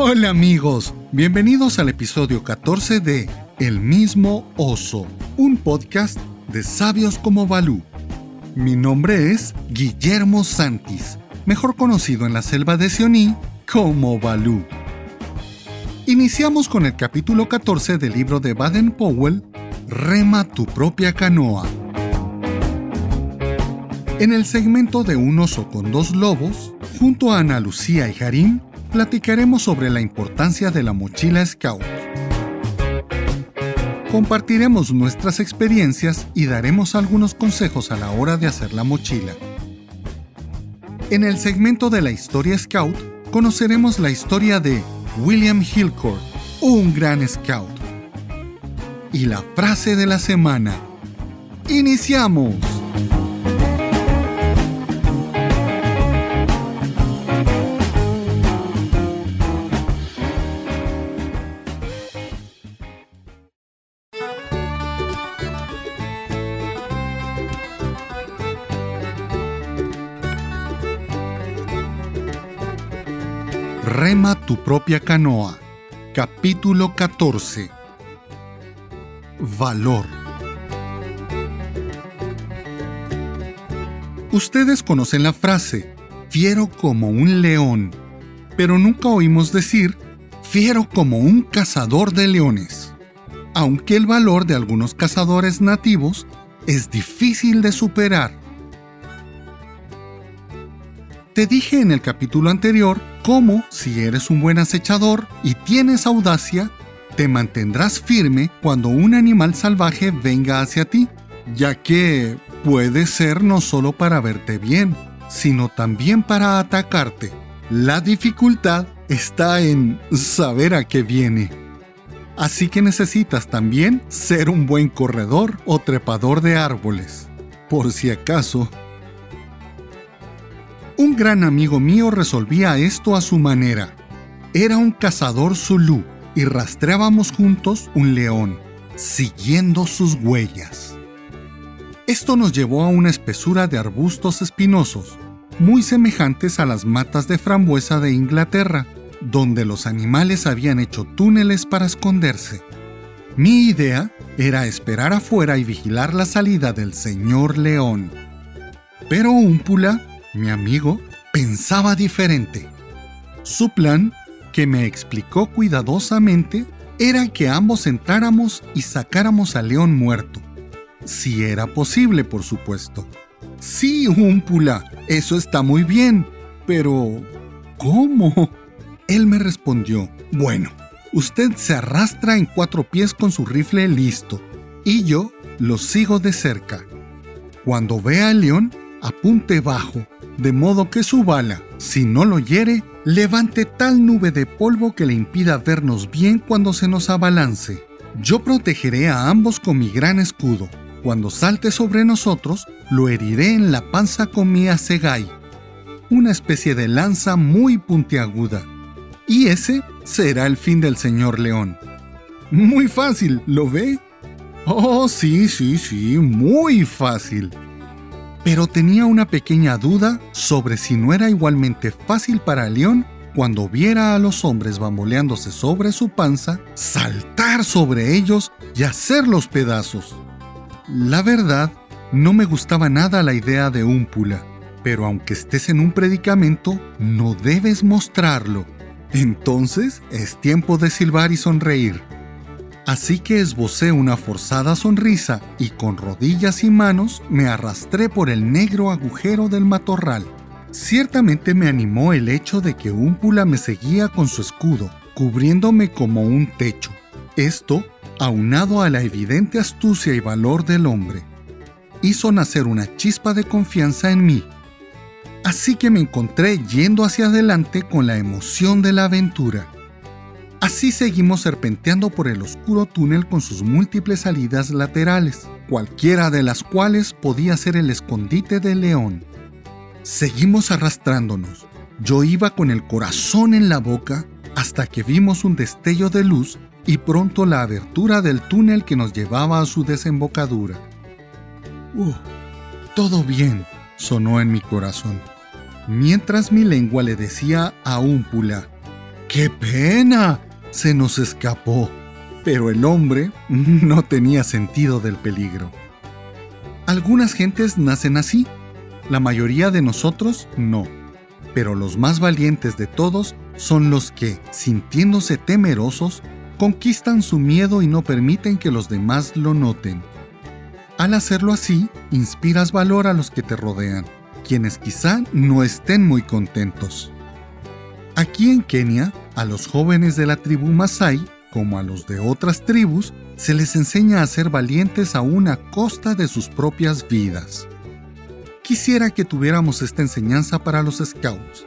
Hola amigos, bienvenidos al episodio 14 de El mismo oso, un podcast de sabios como Balú. Mi nombre es Guillermo Santis, mejor conocido en la selva de Sioní como Balú. Iniciamos con el capítulo 14 del libro de Baden Powell, Rema tu propia canoa. En el segmento de Un oso con dos lobos, junto a Ana Lucía y Harim, platicaremos sobre la importancia de la mochila Scout. Compartiremos nuestras experiencias y daremos algunos consejos a la hora de hacer la mochila. En el segmento de la historia Scout, conoceremos la historia de William Hillcourt, un gran Scout. Y la frase de la semana. ¡Iniciamos! Tu propia canoa. Capítulo 14. Valor. Ustedes conocen la frase, fiero como un león, pero nunca oímos decir, fiero como un cazador de leones. Aunque el valor de algunos cazadores nativos es difícil de superar. Te dije en el capítulo anterior cómo, si eres un buen acechador y tienes audacia, te mantendrás firme cuando un animal salvaje venga hacia ti, ya que puede ser no solo para verte bien, sino también para atacarte. La dificultad está en saber a qué viene. Así que necesitas también ser un buen corredor o trepador de árboles. Por si acaso, un gran amigo mío resolvía esto a su manera. Era un cazador zulú y rastreábamos juntos un león, siguiendo sus huellas. Esto nos llevó a una espesura de arbustos espinosos, muy semejantes a las matas de frambuesa de Inglaterra, donde los animales habían hecho túneles para esconderse. Mi idea era esperar afuera y vigilar la salida del señor león. Pero Úmpula mi amigo pensaba diferente. Su plan, que me explicó cuidadosamente, era que ambos entráramos y sacáramos al león muerto. Si era posible, por supuesto. Sí, Úmpula, eso está muy bien, pero ¿cómo? Él me respondió, bueno, usted se arrastra en cuatro pies con su rifle listo, y yo lo sigo de cerca. Cuando vea al león, apunte bajo de modo que su bala, si no lo hiere, levante tal nube de polvo que le impida vernos bien cuando se nos abalance. Yo protegeré a ambos con mi gran escudo. Cuando salte sobre nosotros, lo heriré en la panza con mi asegai, una especie de lanza muy puntiaguda. Y ese será el fin del señor león. Muy fácil, ¿lo ve? Oh, sí, sí, sí, muy fácil pero tenía una pequeña duda sobre si no era igualmente fácil para León cuando viera a los hombres bamboleándose sobre su panza, saltar sobre ellos y hacerlos pedazos. La verdad, no me gustaba nada la idea de Úmpula, pero aunque estés en un predicamento, no debes mostrarlo. Entonces es tiempo de silbar y sonreír. Así que esbocé una forzada sonrisa y con rodillas y manos me arrastré por el negro agujero del matorral. Ciertamente me animó el hecho de que Úmpula me seguía con su escudo, cubriéndome como un techo. Esto, aunado a la evidente astucia y valor del hombre, hizo nacer una chispa de confianza en mí. Así que me encontré yendo hacia adelante con la emoción de la aventura. Así seguimos serpenteando por el oscuro túnel con sus múltiples salidas laterales, cualquiera de las cuales podía ser el escondite del león. Seguimos arrastrándonos. Yo iba con el corazón en la boca hasta que vimos un destello de luz y pronto la abertura del túnel que nos llevaba a su desembocadura. Uh, todo bien, sonó en mi corazón, mientras mi lengua le decía a Úmpula, ¡Qué pena! Se nos escapó. Pero el hombre no tenía sentido del peligro. Algunas gentes nacen así, la mayoría de nosotros no. Pero los más valientes de todos son los que, sintiéndose temerosos, conquistan su miedo y no permiten que los demás lo noten. Al hacerlo así, inspiras valor a los que te rodean, quienes quizá no estén muy contentos. Aquí en Kenia, a los jóvenes de la tribu Masai, como a los de otras tribus, se les enseña a ser valientes aún a costa de sus propias vidas. Quisiera que tuviéramos esta enseñanza para los scouts,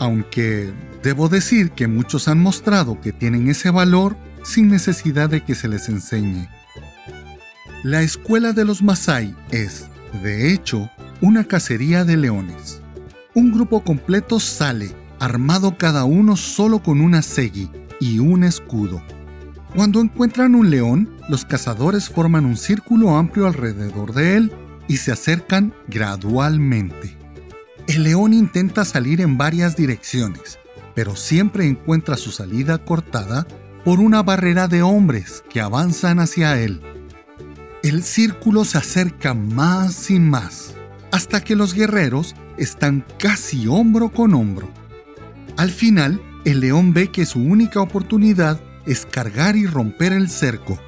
aunque debo decir que muchos han mostrado que tienen ese valor sin necesidad de que se les enseñe. La escuela de los Masai es, de hecho, una cacería de leones. Un grupo completo sale, armado cada uno solo con una segi y un escudo. Cuando encuentran un león, los cazadores forman un círculo amplio alrededor de él y se acercan gradualmente. El león intenta salir en varias direcciones, pero siempre encuentra su salida cortada por una barrera de hombres que avanzan hacia él. El círculo se acerca más y más, hasta que los guerreros están casi hombro con hombro. Al final, el león ve que su única oportunidad es cargar y romper el cerco.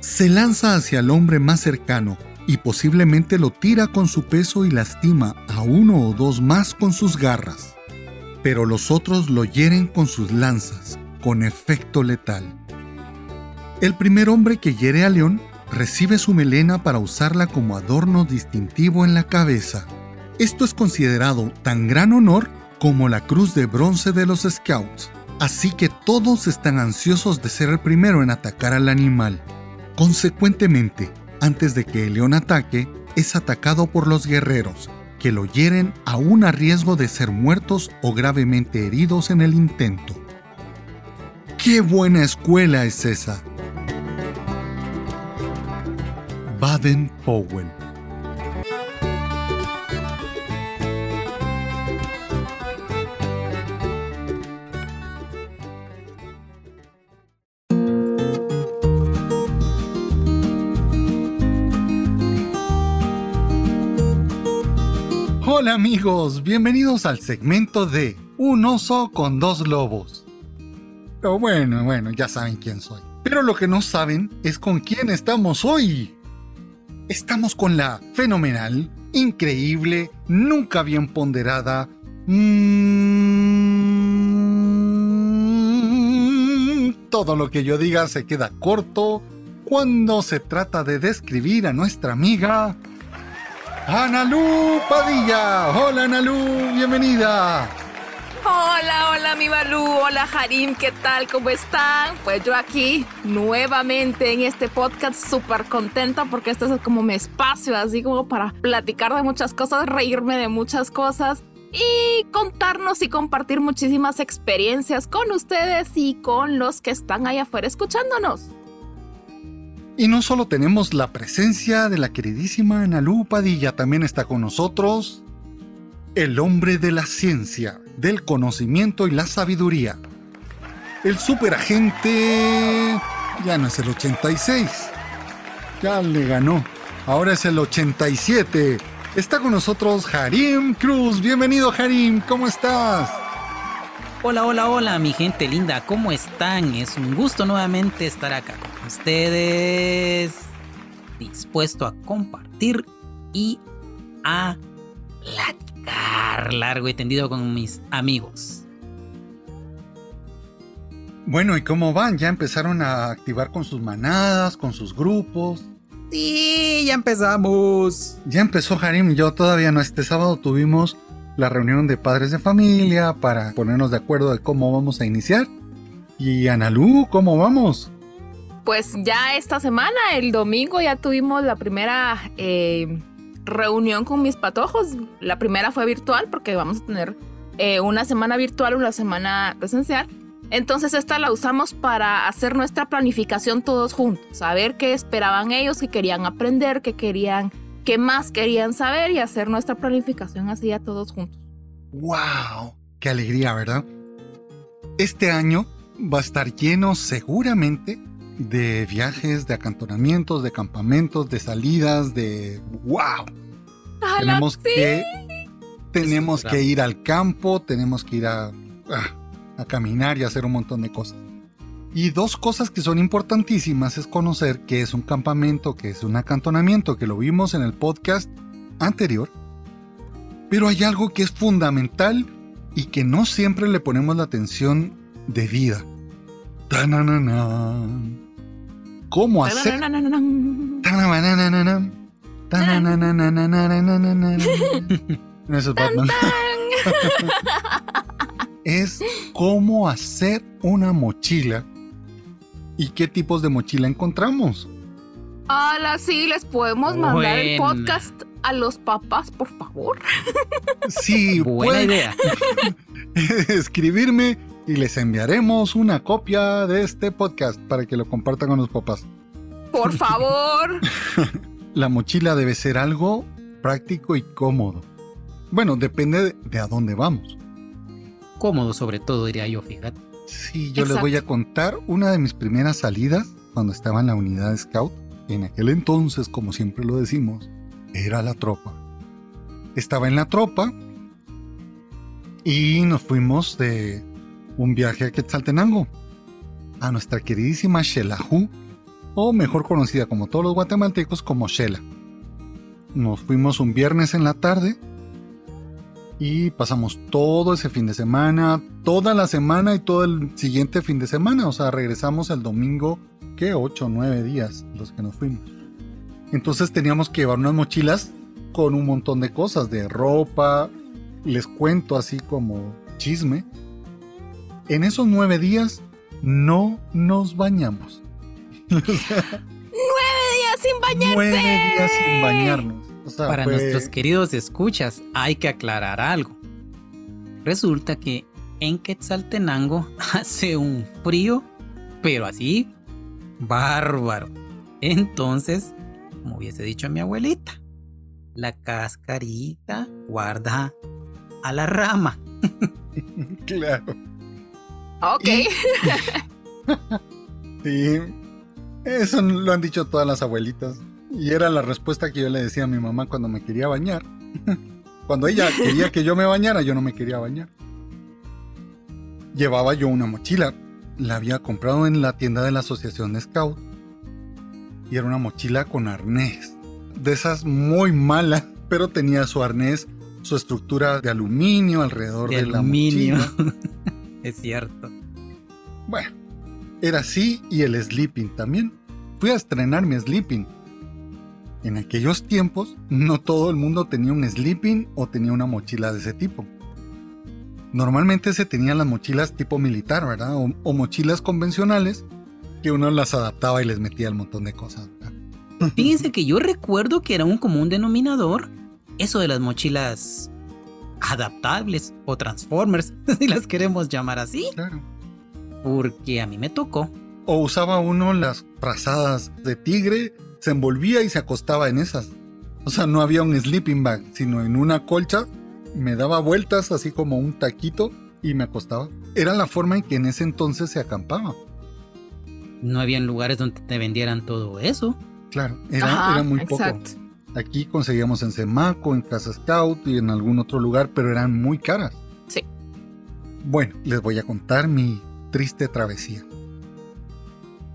Se lanza hacia el hombre más cercano y posiblemente lo tira con su peso y lastima a uno o dos más con sus garras. Pero los otros lo hieren con sus lanzas, con efecto letal. El primer hombre que hiere a León recibe su melena para usarla como adorno distintivo en la cabeza. Esto es considerado tan gran honor como la cruz de bronce de los Scouts así que todos están ansiosos de ser el primero en atacar al animal. Consecuentemente, antes de que el león ataque, es atacado por los guerreros, que lo hieren aún a riesgo de ser muertos o gravemente heridos en el intento. ¡Qué buena escuela es esa! Baden Powell Hola amigos, bienvenidos al segmento de Un oso con dos lobos. Pero bueno, bueno, ya saben quién soy. Pero lo que no saben es con quién estamos hoy. Estamos con la fenomenal, increíble, nunca bien ponderada, mmm, todo lo que yo diga se queda corto cuando se trata de describir a nuestra amiga Analú Padilla. Hola Analú, bienvenida. Hola, hola mi Balú, hola Harim, ¿qué tal? ¿Cómo están? Pues yo aquí nuevamente en este podcast súper contenta porque este es como mi espacio, así como para platicar de muchas cosas, reírme de muchas cosas y contarnos y compartir muchísimas experiencias con ustedes y con los que están allá afuera escuchándonos. Y no solo tenemos la presencia de la queridísima Analú Padilla, también está con nosotros el hombre de la ciencia, del conocimiento y la sabiduría. El superagente ya no es el 86, ya le ganó, ahora es el 87. Está con nosotros Harim Cruz. Bienvenido Harim, ¿cómo estás? Hola, hola, hola, mi gente linda, ¿cómo están? Es un gusto nuevamente estar acá con ustedes, dispuesto a compartir y a platicar largo y tendido con mis amigos. Bueno, ¿y cómo van? ¿Ya empezaron a activar con sus manadas, con sus grupos? Sí, ya empezamos. Ya empezó Harim, yo todavía no. Este sábado tuvimos la reunión de padres de familia para ponernos de acuerdo de cómo vamos a iniciar. Y Analú, ¿cómo vamos? Pues ya esta semana, el domingo, ya tuvimos la primera eh, reunión con mis patojos. La primera fue virtual porque vamos a tener eh, una semana virtual, una semana presencial. Entonces esta la usamos para hacer nuestra planificación todos juntos, saber qué esperaban ellos, qué querían aprender, qué querían qué más querían saber y hacer nuestra planificación así a todos juntos. ¡Wow! ¡Qué alegría, ¿verdad? Este año va a estar lleno seguramente de viajes, de acantonamientos, de campamentos, de salidas, de wow. Tenemos que tenemos que ir al campo, tenemos que ir a, a, caminar y hacer un montón de cosas. Y dos cosas que son importantísimas es conocer qué es un campamento, qué es un acantonamiento, que lo vimos en el podcast anterior. Pero hay algo que es fundamental y que no siempre le ponemos la atención debida. ¿Cómo hacer? Eso es Batman. es cómo hacer una mochila y qué tipos de mochila encontramos. Hola, sí, les podemos mandar el podcast a los papás, por favor. Sí, buena idea. Escribirme y les enviaremos una copia de este podcast para que lo compartan con los papás. Por favor. La mochila debe ser algo práctico y cómodo. Bueno, depende de a dónde vamos. Cómodo sobre todo, diría yo, fíjate. Sí, yo les voy a contar una de mis primeras salidas cuando estaba en la unidad Scout. En aquel entonces, como siempre lo decimos, era la tropa. Estaba en la tropa y nos fuimos de un viaje a Quetzaltenango, a nuestra queridísima Xelajú, o mejor conocida como todos los guatemaltecos como Shela. Nos fuimos un viernes en la tarde y pasamos todo ese fin de semana, toda la semana y todo el siguiente fin de semana. O sea, regresamos el domingo, que 8 o 9 días los que nos fuimos. Entonces teníamos que llevar unas mochilas con un montón de cosas, de ropa. Les cuento así como chisme. En esos nueve días no nos bañamos. ¡Nueve días sin bañarse! Nueve días sin bañarnos. Para nuestros queridos escuchas, hay que aclarar algo. Resulta que en Quetzaltenango hace un frío, pero así, bárbaro. Entonces, como hubiese dicho mi abuelita, la cascarita guarda a la rama. claro. Ok. sí, eso lo han dicho todas las abuelitas. Y era la respuesta que yo le decía a mi mamá cuando me quería bañar. cuando ella quería que yo me bañara, yo no me quería bañar. Llevaba yo una mochila. La había comprado en la tienda de la Asociación de Scout. Y era una mochila con arnés. De esas muy malas, pero tenía su arnés, su estructura de aluminio alrededor de, la mochila. es cierto. Bueno, era así y el sleeping también. Fui a estrenar mi sleeping en aquellos tiempos no todo el mundo tenía un sleeping o tenía una mochila de ese tipo. Normalmente se tenían las mochilas tipo militar, ¿verdad? O, mochilas convencionales que uno las adaptaba y les metía el montón de cosas. Fíjense que yo recuerdo que era un común denominador eso de las mochilas adaptables o transformers, si las queremos llamar así. Claro. Porque a mí me tocó. O usaba uno las frazadas de tigre se envolvía y se acostaba en esas. O sea, no había un sleeping bag, sino en una colcha. Me daba vueltas así como un taquito y me acostaba. Era la forma en que en ese entonces se acampaba. No habían lugares donde te vendieran todo eso. Claro, era, era muy poco. Aquí conseguíamos en Semaco, en Casa Scout y en algún otro lugar, pero eran muy caras. Sí. Bueno, les voy a contar mi triste travesía.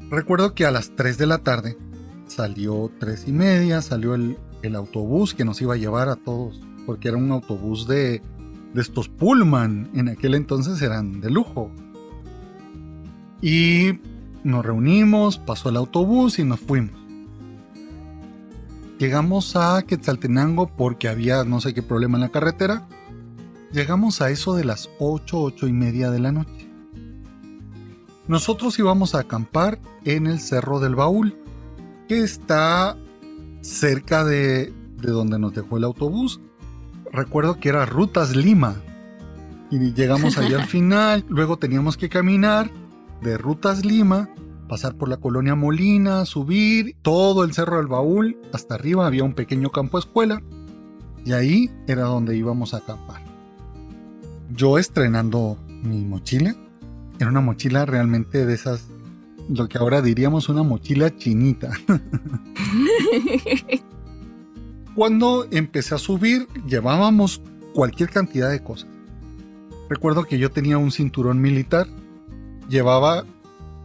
Recuerdo que a las 3 de la tarde salió tres y media, salió el, autobús que nos iba a llevar a todos, porque era un autobús de, de estos Pullman, en aquel entonces eran de lujo. Y nos reunimos, pasó el autobús y nos fuimos. Llegamos a Quetzaltenango porque había no sé qué problema en la carretera. Llegamos a eso de las 8, 8 y media de la noche. Nosotros íbamos a acampar en el Cerro del Baúl, que está cerca de, donde nos dejó el autobús. Recuerdo que era Rutas Lima. Y llegamos ahí al final. Luego teníamos que caminar de Rutas Lima, pasar por la colonia Molina, subir todo el Cerro del Baúl. Hasta arriba había un pequeño campo escuela. Y ahí era donde íbamos a acampar. Yo estrenando mi mochila, Era una mochila realmente de esas, lo que ahora diríamos una mochila chinita. Cuando empecé a subir, llevábamos cualquier cantidad de cosas. Recuerdo que yo tenía un cinturón militar, llevaba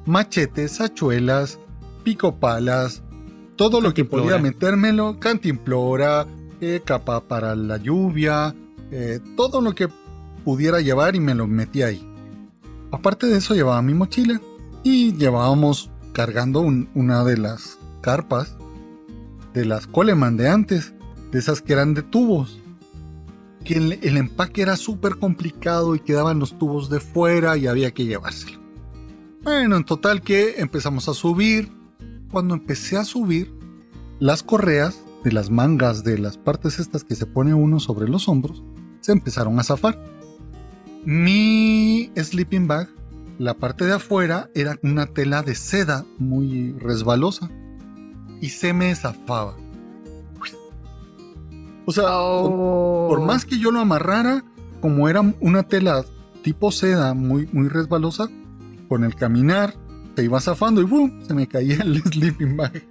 machetes, hachuelas, picopalas, todo lo que podía metérmelo, cantimplora, eh, capa para la lluvia, eh, todo lo que pudiera llevar y me lo metí ahí. Aparte de eso llevaba mi mochila y llevábamos cargando una de las carpas de las Coleman de antes, de esas que eran de tubos. Que el, el empaque era súper complicado y quedaban los tubos de fuera y había que llevárselo. Bueno, en total que empezamos a subir. Cuando empecé a subir, las correas de las mangas de las partes estas que se pone uno sobre los hombros se empezaron a zafar. Mi sleeping bag, la parte de afuera era una tela de seda muy resbalosa y se me zafaba. O sea, por, Oh. más que yo lo amarrara, como era una tela tipo seda muy, muy resbalosa, con el caminar se iba zafando y ¡boom! se me caía el sleeping bag.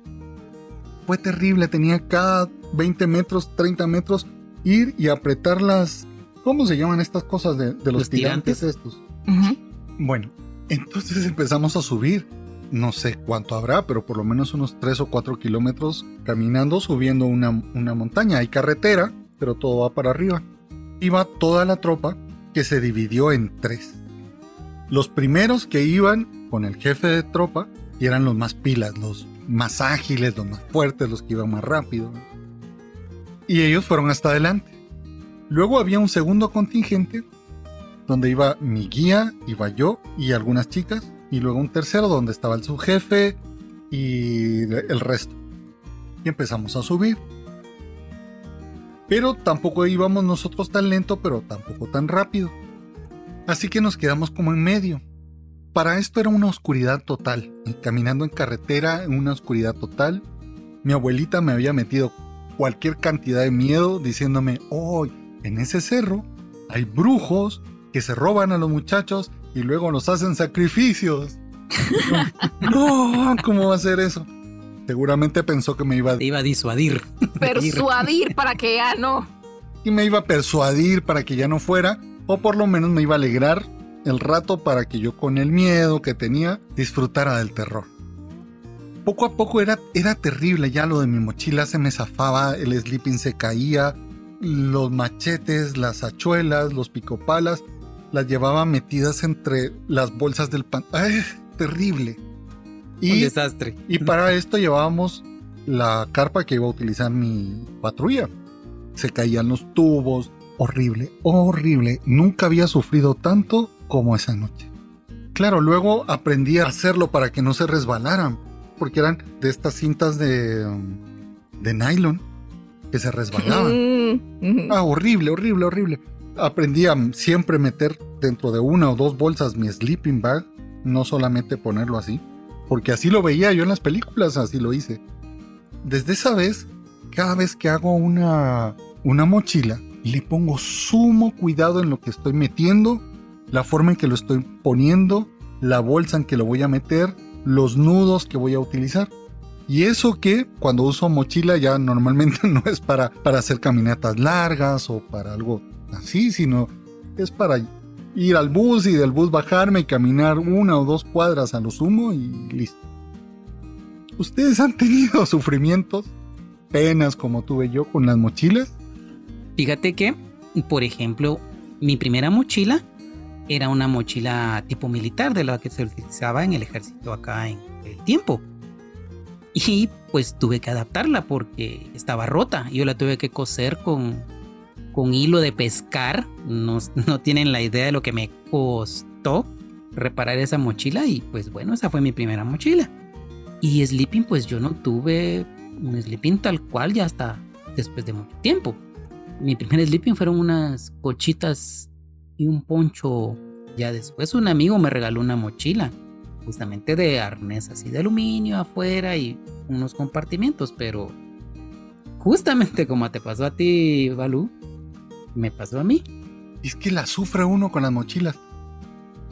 Fue terrible, tenía cada 20 metros, 30 metros ir y apretar las... ¿Cómo se llaman estas cosas de, de los, Los tirantes? tirantes. estos? Bueno, entonces empezamos a subir. No sé cuánto habrá, pero por lo menos unos 3 o 4 kilómetros caminando, subiendo una, una montaña. Hay carretera, pero todo va para arriba. Iba toda la tropa que se dividió en tres. Los primeros que iban con el jefe de tropa y eran los más pilas, los más ágiles, los más fuertes, los que iban más rápido. Y ellos fueron hasta adelante. Luego había un segundo contingente donde iba mi guía, iba yo y algunas chicas, y luego un tercero donde estaba el subjefe y el resto. Y empezamos a subir. Pero tampoco íbamos nosotros tan lento, pero tampoco tan rápido. Así que nos quedamos como en medio. Para esto era una oscuridad total. Caminando en carretera en una oscuridad total. Mi abuelita me había metido cualquier cantidad de miedo diciéndome, hoy en ese cerro hay brujos que se roban a los muchachos y luego los hacen sacrificios. no, ¿cómo va a ser eso? Seguramente pensó que me iba a Te iba a disuadir. Persuadir para que ya no. y me iba a persuadir para que ya no fuera, o por lo menos me iba a alegrar el rato para que yo con el miedo que tenía disfrutara del terror. Poco a poco era, era terrible ya lo de mi mochila, se me zafaba, el sleeping se caía, los machetes, las hachuelas, los picopalas, las llevaba metidas entre las bolsas del pan. ¡Ay! Terrible. Un desastre. y para esto llevábamos la carpa que iba a utilizar mi patrulla. Se caían los tubos. Horrible, horrible. Nunca había sufrido tanto como esa noche. Claro, luego aprendí a hacerlo para que no se resbalaran. Porque eran de estas cintas de, um, de nylon que se resbalaban. Mm. Ah, horrible, horrible, horrible. Aprendí a siempre meter dentro de una o dos bolsas mi sleeping bag, no solamente ponerlo así, porque así lo veía yo en las películas, así lo hice. Desde esa vez, cada vez que hago una, una mochila, le pongo sumo cuidado en lo que estoy metiendo, la forma en que lo estoy poniendo, la bolsa en que lo voy a meter, los nudos que voy a utilizar. Y eso que cuando uso mochila ya normalmente no es para, para hacer caminatas largas o para algo así, sino es para ir al bus y del bus bajarme y caminar una o dos cuadras a lo sumo y listo. ¿Ustedes han tenido sufrimientos, penas como tuve yo con las mochilas? Fíjate que, por ejemplo, mi primera mochila era una mochila tipo militar de la que se utilizaba en el ejército acá en el tiempo. Y pues tuve que adaptarla porque estaba rota. Yo la tuve que coser con, con hilo de pescar. No, no tienen la idea de lo que me costó reparar esa mochila. Y pues bueno, esa fue mi primera mochila. Y sleeping, pues yo no tuve un sleeping tal cual ya hasta después de mucho tiempo. Mi primer sleeping fueron unas cochitas y un poncho. Ya después un amigo me regaló una mochila, justamente de arnés así de aluminio afuera y unos compartimientos, pero justamente como te pasó a ti, Balú, me pasó a mí. Es que la sufre uno con las mochilas.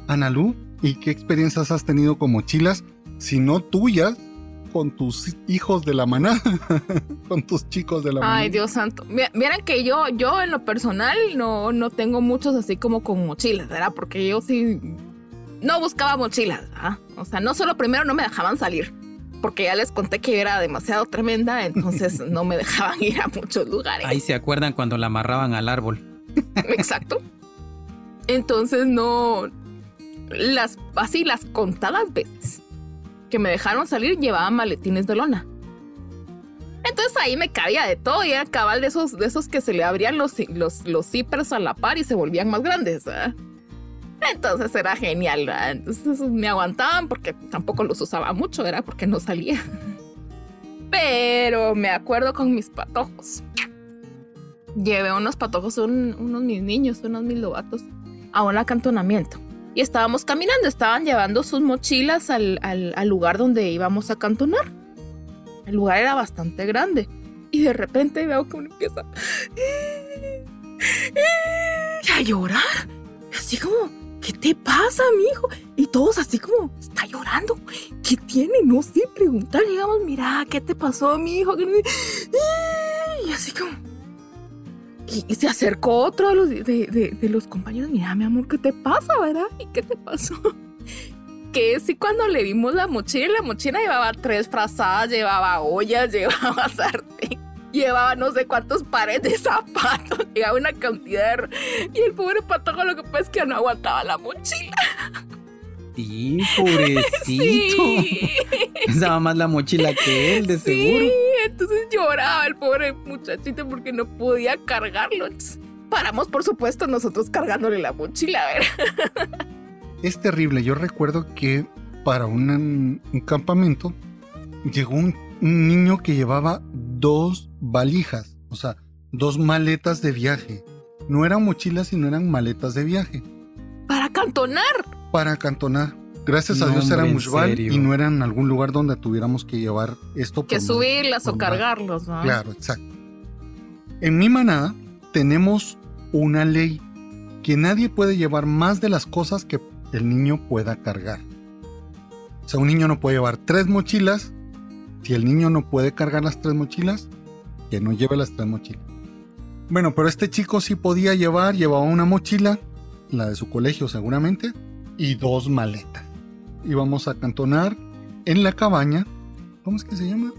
Analú y qué experiencias has tenido con mochilas, si no tuyas, con tus hijos de la manada, con tus chicos de la manada. Ay, Dios santo. Miren que yo, yo en lo personal no, no tengo muchos así como con mochilas, ¿verdad? Porque yo sí no buscaba mochilas, O sea, no solo primero no me dejaban salir, porque ya les conté que era demasiado tremenda, entonces no me dejaban ir a muchos lugares. Ahí se acuerdan cuando la amarraban al árbol. Exacto. Entonces no, las, así las contadas veces que me dejaron salir llevaba maletines de lona. Entonces ahí me cabía de todo y era cabal de esos, de esos que se le abrían los, los, los zippers a la par y se volvían más grandes. Entonces era genial. Entonces me aguantaban porque tampoco los usaba mucho, era porque no salía. Pero me acuerdo con mis patojos. Llevé unos patojos, unos mis niños, unos mis lobatos, a un acantonamiento y estábamos caminando, estaban llevando sus mochilas al, lugar donde íbamos a cantonar. El lugar era bastante grande y de repente veo que uno empieza a llorar. Así como, ¿qué te pasa, mi hijo? Y todos así como, está llorando. ¿Qué tiene? No sé, preguntar. Llegamos, mira, ¿qué te pasó, mi hijo? Y así como, y, se acercó otro de los, compañeros. Mira, mi amor, ¿qué te pasa, verdad? ¿Y qué te pasó? que sí, cuando le vimos la mochila, la mochila llevaba tres frazadas, llevaba ollas, llevaba sartén, llevaba no sé cuántos pares de zapatos, llevaba una cantidad Y el pobre patojo lo que pasa es que no aguantaba la mochila. Sí, pobrecito. Usaba más la mochila que él, de seguro. Sí, entonces lloraba el pobre muchachito porque no podía cargarlo. paramos, por supuesto, nosotros cargándole la mochila, ver. Es terrible. Yo recuerdo que para un, campamento llegó un, un niño que llevaba dos valijas, o sea, dos maletas de viaje. No eran mochilas, sino eran maletas de viaje. Para cantonar para acantonar. Gracias a Dios era Mushbal y no era en algún lugar donde tuviéramos que llevar esto. Que subirlas o cargarlos. ¿no? Claro, exacto. En mi manada tenemos una ley que nadie puede llevar más de las cosas que el niño pueda cargar. O sea, un niño no puede llevar tres mochilas. Si el niño no puede cargar las tres mochilas, que no lleve las tres mochilas. Bueno, pero este chico sí podía llevar, llevaba una mochila, la de su colegio seguramente, y dos maletas. Íbamos a cantonar en la cabaña. ¿Cómo es que se llama?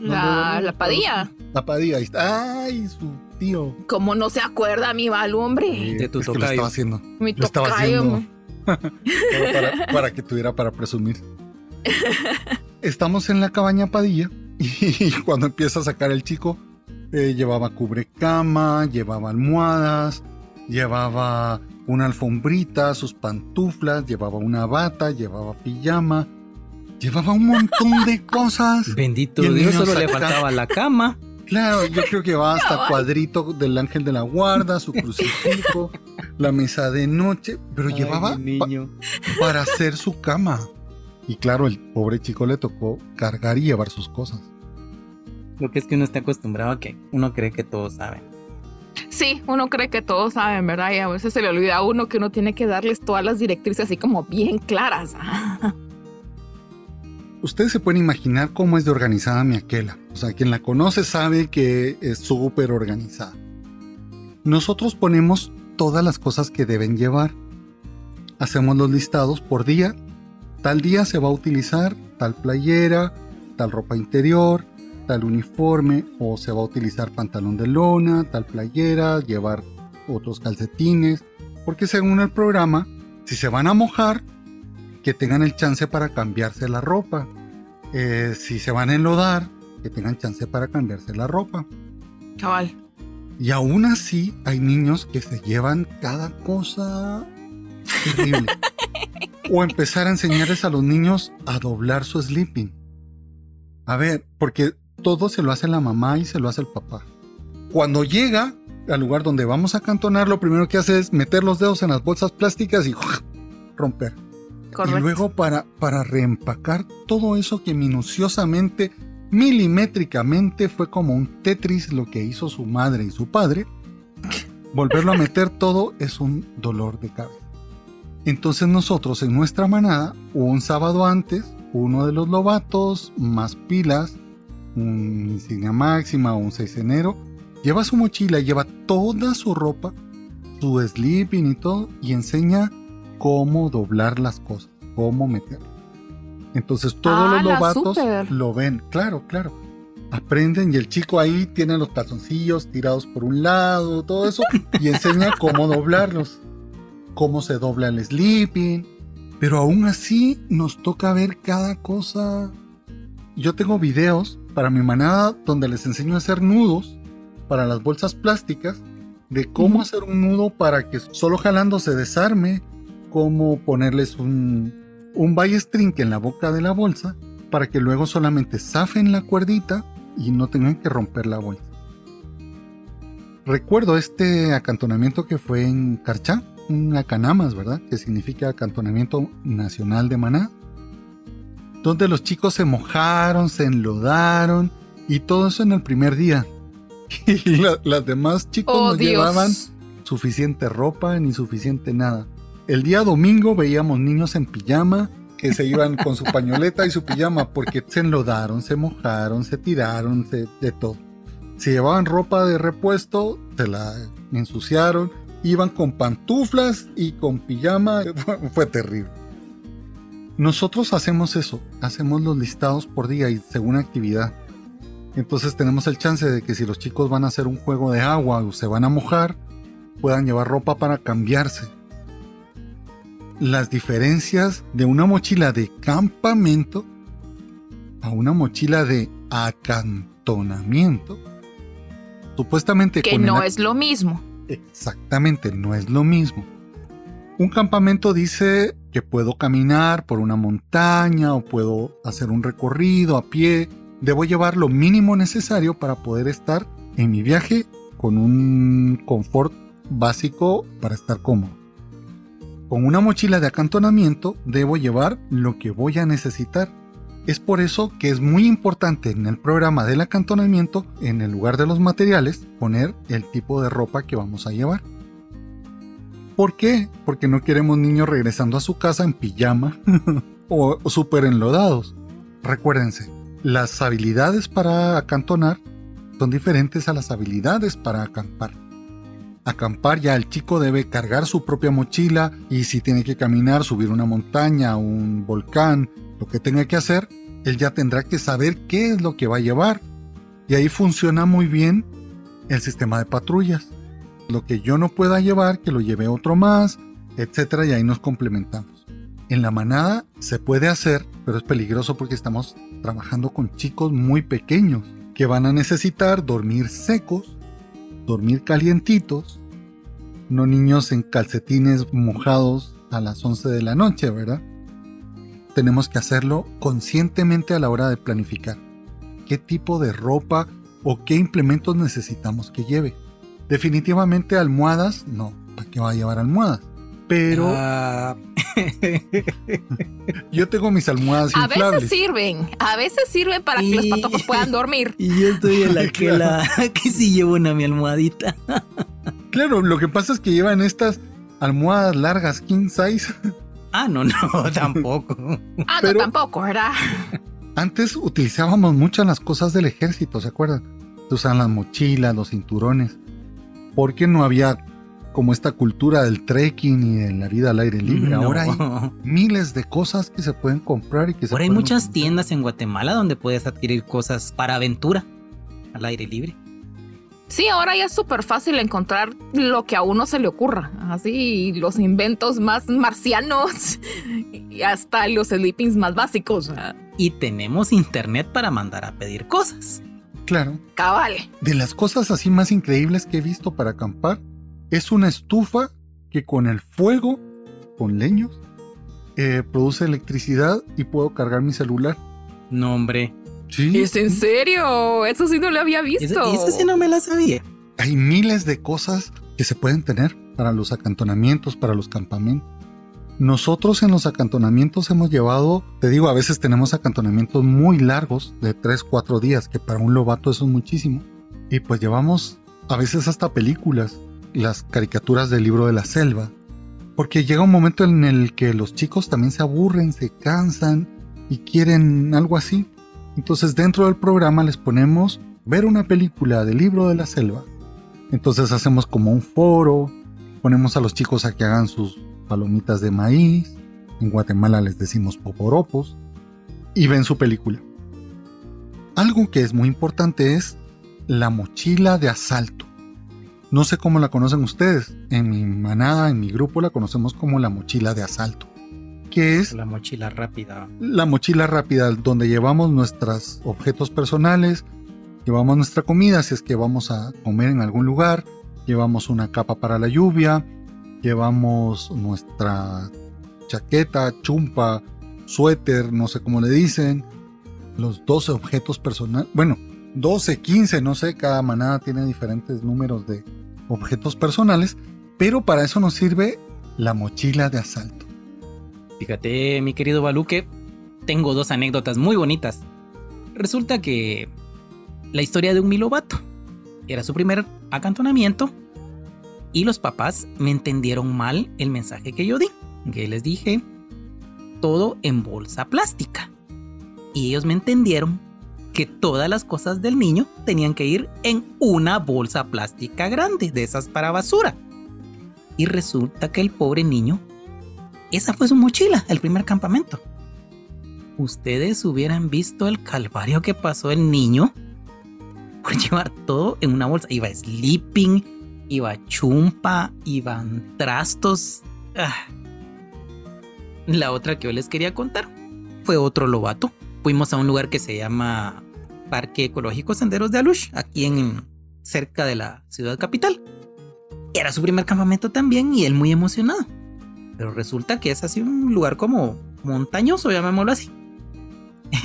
La, la Padilla. La Padilla, ahí está. ¡Ay, su tío! ¿Cómo no se acuerda mi Val, hombre? de tu es que lo estaba haciendo. Mi lo estaba haciendo. para, para, que tuviera para presumir. Estamos en la cabaña Padilla y cuando empieza a sacar el chico, eh, llevaba cubrecama, llevaba almohadas, llevaba una alfombrita, sus pantuflas, llevaba una bata, llevaba pijama, llevaba un montón de cosas. Bendito Dios, solo le faltaba la cama. Claro, yo creo que va hasta cuadrito del ángel de la guarda, su crucifijo, la mesa de noche, pero llevaba para hacer su cama. Y claro, el pobre chico le tocó cargar y llevar sus cosas. Lo que es que uno está acostumbrado a que uno cree que todos saben. Sí, uno cree que todos saben, ¿verdad? Y a veces se le olvida a uno que uno tiene que darles todas las directrices así como bien claras. Ustedes se pueden imaginar cómo es de organizada mi aquela. O sea, quien la conoce sabe que es súper organizada. Nosotros ponemos todas las cosas que deben llevar. Hacemos los listados por día. Tal día se va a utilizar tal playera, tal ropa interior, tal uniforme o se va a utilizar pantalón de lona, tal playera, llevar otros calcetines, porque según el programa, si se van a mojar, que tengan el chance para cambiarse la ropa. Eh, si se van a enlodar, que tengan chance para cambiarse la ropa. Cabal. Y aún así hay niños que se llevan cada cosa terrible. o empezar a enseñarles a los niños a doblar su sleeping. A ver, porque todo se lo hace la mamá y se lo hace el papá. Cuando llega al lugar donde vamos a cantonar, lo primero que hace es meter los dedos en las bolsas plásticas y romper. Y luego para, para reempacar todo eso que minuciosamente, milimétricamente fue como un Tetris lo que hizo su madre y su padre, volverlo a meter todo es un dolor de cabeza. Entonces nosotros en nuestra manada, un sábado antes, uno de los lobatos, más pilas, un insignia máxima o un 6 de enero, lleva su mochila, lleva toda su ropa, su sleeping y todo, y enseña cómo doblar las cosas, cómo meterlo. Entonces todos Ah, los súper. lo ven, claro, claro. Aprenden y el chico ahí tiene los calzoncillos tirados por un lado, todo eso, y enseña cómo doblarlos, cómo se dobla el sleeping. Pero aún así nos toca ver cada cosa. Yo tengo videos para mi manada donde les enseño a hacer nudos para las bolsas plásticas, de cómo hacer un nudo para que solo jalando se desarme, cómo ponerles un, un ballestring en la boca de la bolsa para que luego solamente zafen la cuerdita y no tengan que romper la bolsa. Recuerdo este acantonamiento que fue en Carchá, un Acanamas, ¿verdad? Que significa Acantonamiento Nacional de Maná, donde los chicos se mojaron, se enlodaron y todo eso en el primer día. Y la- las demás chicos Oh, no llevaban suficiente ropa ni suficiente nada. El día domingo veíamos niños en pijama que se iban con su pañoleta y su pijama porque se enlodaron, se mojaron, se tiraron, se- de todo. Si llevaban ropa de repuesto, se la ensuciaron, iban con pantuflas y con pijama, fue terrible. Nosotros hacemos eso, hacemos los listados por día y según actividad. Entonces tenemos el chance de que si los chicos van a hacer un juego de agua o se van a mojar, puedan llevar ropa para cambiarse. Las diferencias de una mochila de campamento a una mochila de acantonamiento. Supuestamente Que no es lo mismo. Exactamente, no es lo mismo. Un campamento dice que puedo caminar por una montaña o puedo hacer un recorrido a pie. Debo llevar lo mínimo necesario para poder estar en mi viaje con un confort básico para estar cómodo. Con una mochila de acantonamiento debo llevar lo que voy a necesitar. Es por eso que es muy importante en el programa del acantonamiento, en lugar de los materiales, poner el tipo de ropa que vamos a llevar. ¿Por qué? Porque no queremos niños regresando a su casa en pijama o súper enlodados. Recuérdense, las habilidades para acantonar son diferentes a las habilidades para acampar. Acampar ya el chico debe cargar su propia mochila y si tiene que caminar, subir una montaña, un volcán, lo que tenga que hacer, él ya tendrá que saber qué es lo que va a llevar. Y ahí funciona muy bien el sistema de patrullas. Lo que yo no pueda llevar, que lo lleve otro más, etcétera, y ahí nos complementamos. En la manada se puede hacer, pero es peligroso porque estamos trabajando con chicos muy pequeños que van a necesitar dormir secos, dormir calientitos, no niños en calcetines mojados a las 11 de la noche, ¿verdad? Tenemos que hacerlo conscientemente a la hora de planificar qué tipo de ropa o qué implementos necesitamos que lleve. Definitivamente almohadas, no, ¿para qué va a llevar almohadas? Pero Ah, yo tengo mis almohadas A inflables. veces sirven, a veces sirven para que los patojos puedan dormir. y yo estoy en la que, Claro. la, que sí llevo una mi almohadita. Claro, lo que pasa es que llevan estas almohadas largas king size. Ah, no, no, tampoco. Ah, Pero- no, tampoco, ¿verdad? Antes utilizábamos muchas las cosas del ejército, ¿se acuerdan? Se usaban las mochilas, los cinturones. Porque no había como esta cultura del trekking y de la vida al aire libre. No. Ahora hay miles de cosas que se pueden comprar y que se Ahora hay pueden muchas tiendas en Guatemala donde puedes adquirir cosas para aventura al aire libre. Sí, ahora ya es súper fácil encontrar lo que a uno se le ocurra. Así, los inventos más marcianos y hasta los sleepings más básicos. Y tenemos internet para mandar a pedir cosas. Claro. Cabal. De las cosas así más increíbles que he visto para acampar es una estufa que con el fuego, con leños, eh, produce electricidad y puedo cargar mi celular. No, hombre. Sí. ¿Es en serio? Eso sí no lo había visto. esa sí no me la sabía. Hay miles de cosas que se pueden tener para los acantonamientos, para los campamentos. Nosotros en los acantonamientos hemos llevado, te digo, a veces tenemos acantonamientos muy largos, de 3, 4 días, que para un lobato eso es muchísimo. Y pues llevamos a veces hasta películas, las caricaturas del libro de la selva. Porque llega un momento en el que los chicos también se aburren, se cansan y quieren algo así. Entonces dentro del programa les ponemos ver una película del libro de la selva. Entonces hacemos como un foro, ponemos a los chicos a que hagan sus palomitas de maíz, en Guatemala les decimos poporopos, y ven su película. Algo que es muy importante es la mochila de asalto. No sé cómo la conocen ustedes. En mi manada, en mi grupo, la conocemos como la mochila de asalto. ¿Qué es? La mochila rápida. La mochila rápida, donde llevamos nuestros objetos personales, llevamos nuestra comida si es que vamos a comer en algún lugar, llevamos una capa para la lluvia, llevamos nuestra chaqueta, chumpa, suéter, no sé cómo le dicen, los 12 objetos personales, bueno, 12, 15, no sé, cada manada tiene diferentes números de objetos personales, pero para eso nos sirve la mochila de asalto. Fíjate, mi querido Baluque, tengo dos anécdotas muy bonitas. Resulta que la historia de un milobato era su primer acantonamiento y los papás me entendieron mal el mensaje que yo di, que les dije todo en bolsa plástica. Y ellos me entendieron que todas las cosas del niño tenían que ir en una bolsa plástica grande, de esas para basura. Y resulta que el pobre niño, esa fue su mochila, el primer campamento. Ustedes hubieran visto el calvario que pasó el niño por llevar todo en una bolsa. Iba sleeping, iba chumpa, iban trastos. Ah. La otra que yo les quería contar fue otro lobato fuimos a un lugar que se llama Parque Ecológico Senderos de Alush, aquí en cerca de la ciudad capital. Era su primer campamento también y él muy emocionado. Pero resulta que es así un lugar como montañoso, llamémoslo así.